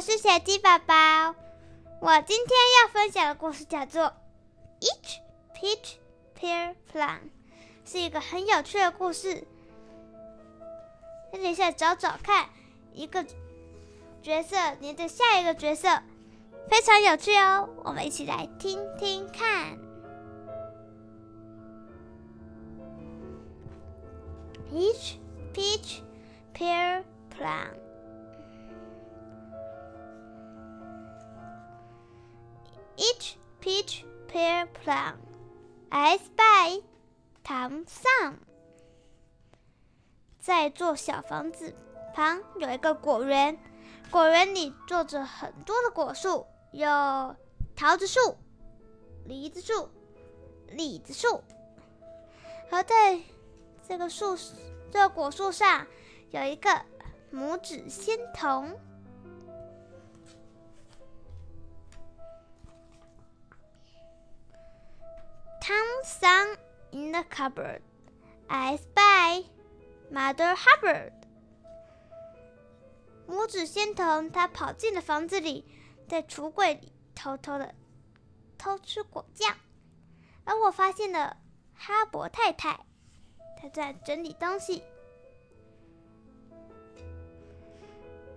我是小鸡宝宝。我今天要分享的故事叫做《Each Peach Pear Plum》，是一个很有趣的故事。等一下找找看，一个角色连着下一个角色，非常有趣哦。我们一起来听听看。Each peach pear plum. Each peach pear plum. I spy Tom Thumb. 在一座小房子旁有一个果园，果园里坐着很多的果树，有桃子树、梨子树、李子树，好在这个树，这个果树上有一个拇指仙童。Tom thumb in the cupboard. I spy Mother Hubbard. 拇指仙童他跑进了房子里，在橱柜里偷偷的偷吃果酱，而我发现了哈勃太太，她在整理东西。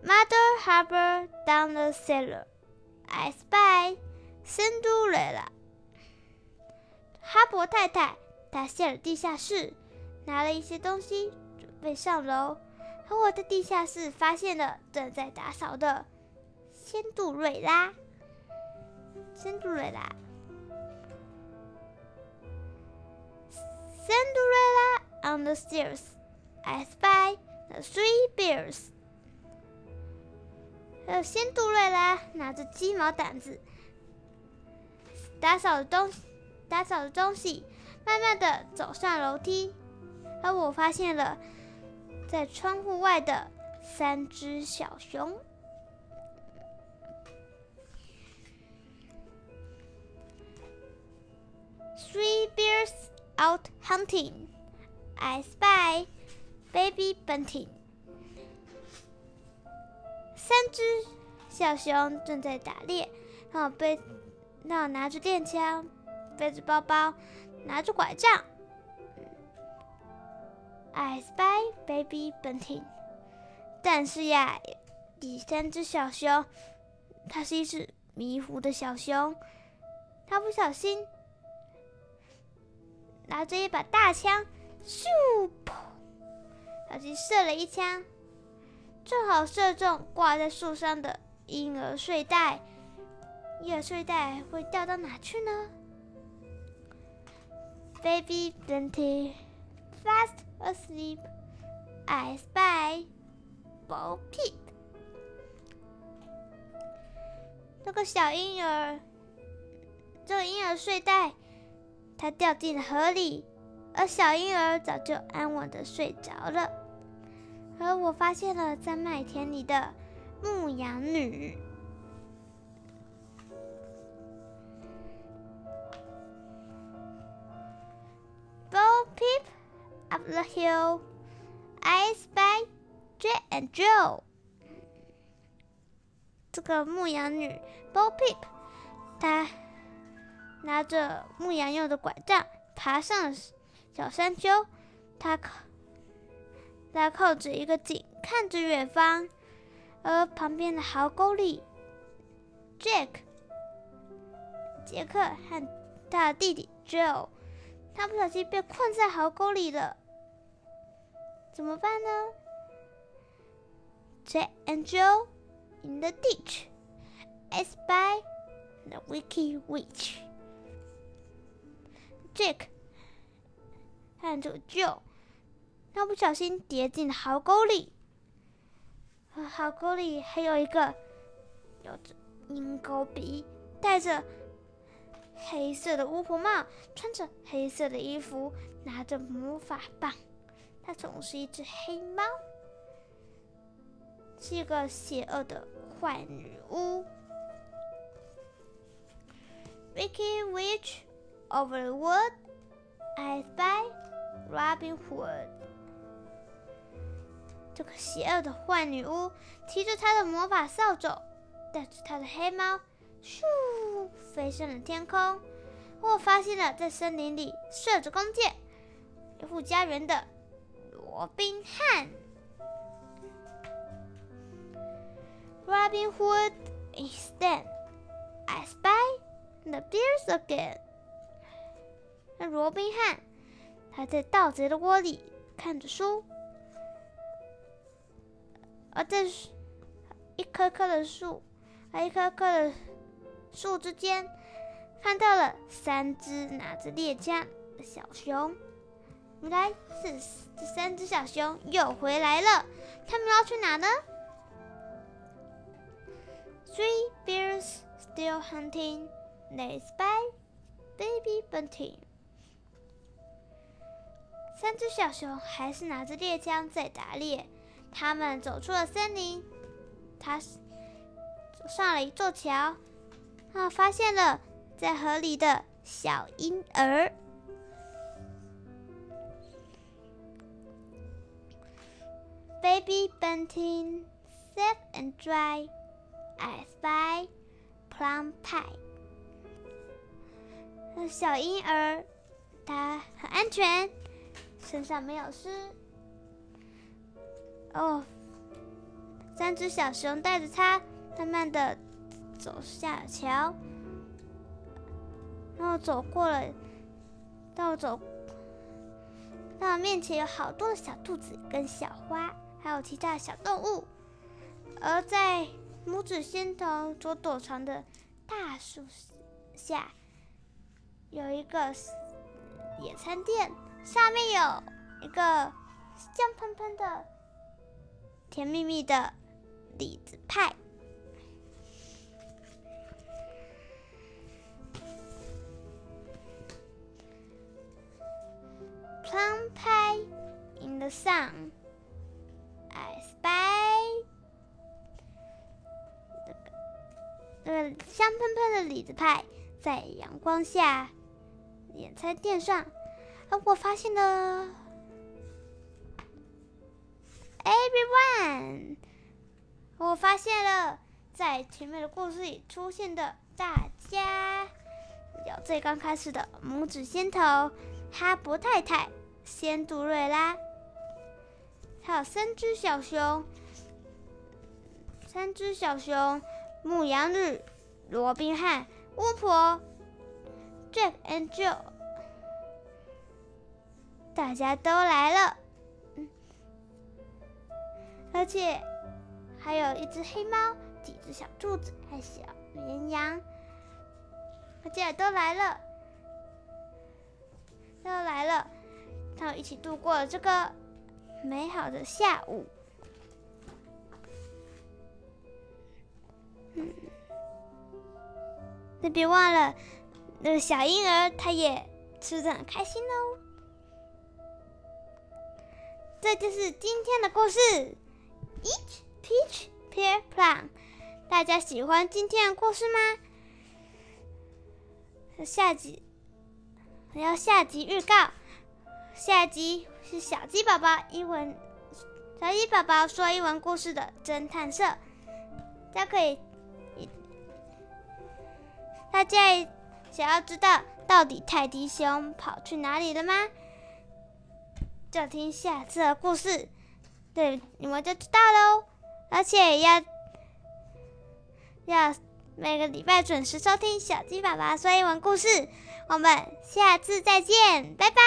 Mother Hubbard down the cellar. I spy Cinderella. 哈勃太太，她下了地下室，拿了一些东西，准备上楼。而我在地下室发现了正在打扫的仙杜瑞拉。仙杜瑞拉仙杜瑞拉 on the stairs. I spy the three bears. 还有仙杜瑞拉拿着鸡毛掸子，打扫的东西。打扫的东西，慢慢的走上楼梯，而我发现了在窗户外的三只小熊。Three bears out hunting. I spy baby bunting. 三只小熊正在打猎，然后被，然后拿着电枪。背着包包，拿着拐杖。I spy baby bunting。但是呀，第三只小熊，它是一只迷糊的小熊，它不小心拿着一把大枪，咻，噗，小心射了一枪，正好射中挂在树上的婴儿睡袋。婴儿睡袋会掉到哪去呢？Baby Bunty fast asleep. I spy Bo Peep. 这个小婴儿，这个婴儿睡袋，它掉进了河里，而小婴儿早就安稳的睡着了。而我发现了在麦田里的牧羊女。The hill, I spy Jack and Joe。这个牧羊女 Bo Peep，她拿着牧羊用的拐杖爬上小山丘。她靠，她靠着一个井看着远方，而旁边的壕沟里，Jack、杰克和他的弟弟 Joe，他不小心被困在壕沟里了。怎么办呢？Jack and Joe in the ditch, as by the wicked witch. Jack 和这个 Joe，他不小心跌进壕沟里。壕沟里还有一个有着鹰钩鼻、戴着黑色的巫婆帽、穿着黑色的衣服、拿着魔法棒。它总是一只黑猫，是一个邪恶的坏女巫。Wicked witch over the wood, I spy Robin Hood。这个邪恶的坏女巫提着她的魔法扫帚，带着她的黑猫，咻，飞上了天空。我发现了在森林里射着弓箭、维护家园的罗宾汉。Robin Hood is dead. I spy the bears again. 那罗宾汉，他在盗贼的窝里看着书，而在一棵棵的树，一棵棵的树之间，看到了三只拿着猎枪的小熊。原来是这三只小熊又回来了，他们要去哪呢？Three bears still hunting. They spy baby bunting. 三只小熊还是拿着猎枪在打猎。他们走出了森林，他走上了一座桥，啊，发现了在河里的小婴儿。听 safe and dry. I spy plum pie. 小婴儿，他很安全，身上没有湿。哦，三只小熊带着它，慢慢的走下桥，然后走过了，到走到面前有好多的小兔子跟小花，还有其他小动物。而在拇指仙童所躲藏的大树下，有一个野餐垫，上面有一个香喷喷的。甜蜜蜜的李子派，plum pie in the sun. 香喷喷的李子派在阳光下野餐垫上，而我发现了。Everyone，我发现了，在前面的故事里出现的大家，有最刚开始的拇指仙头哈勃太太、仙杜瑞拉，还有三只小熊，三只小熊牧羊女、罗宾汉、巫婆、Jack and Jill，大家都来了。嗯而且还有一只黑猫，几只小兔子，还有小绵羊，大家都来了，都来了，他们一起度过了这个美好的下午。嗯，那别忘了，那个小婴儿他也吃的很开心哦。这就是今天的故事。Each peach pear plum，大家喜欢今天的故事吗？下集我要下集预告，下集是小鸡宝宝英文小鸡宝宝说英文故事的侦探社，大家可以，大家想要知道到底泰迪熊跑去哪里了吗？就听下次的故事。对，你们就知道喽。而且要要每个礼拜准时收听小鸡爸爸说英文故事。我们下次再见，拜拜。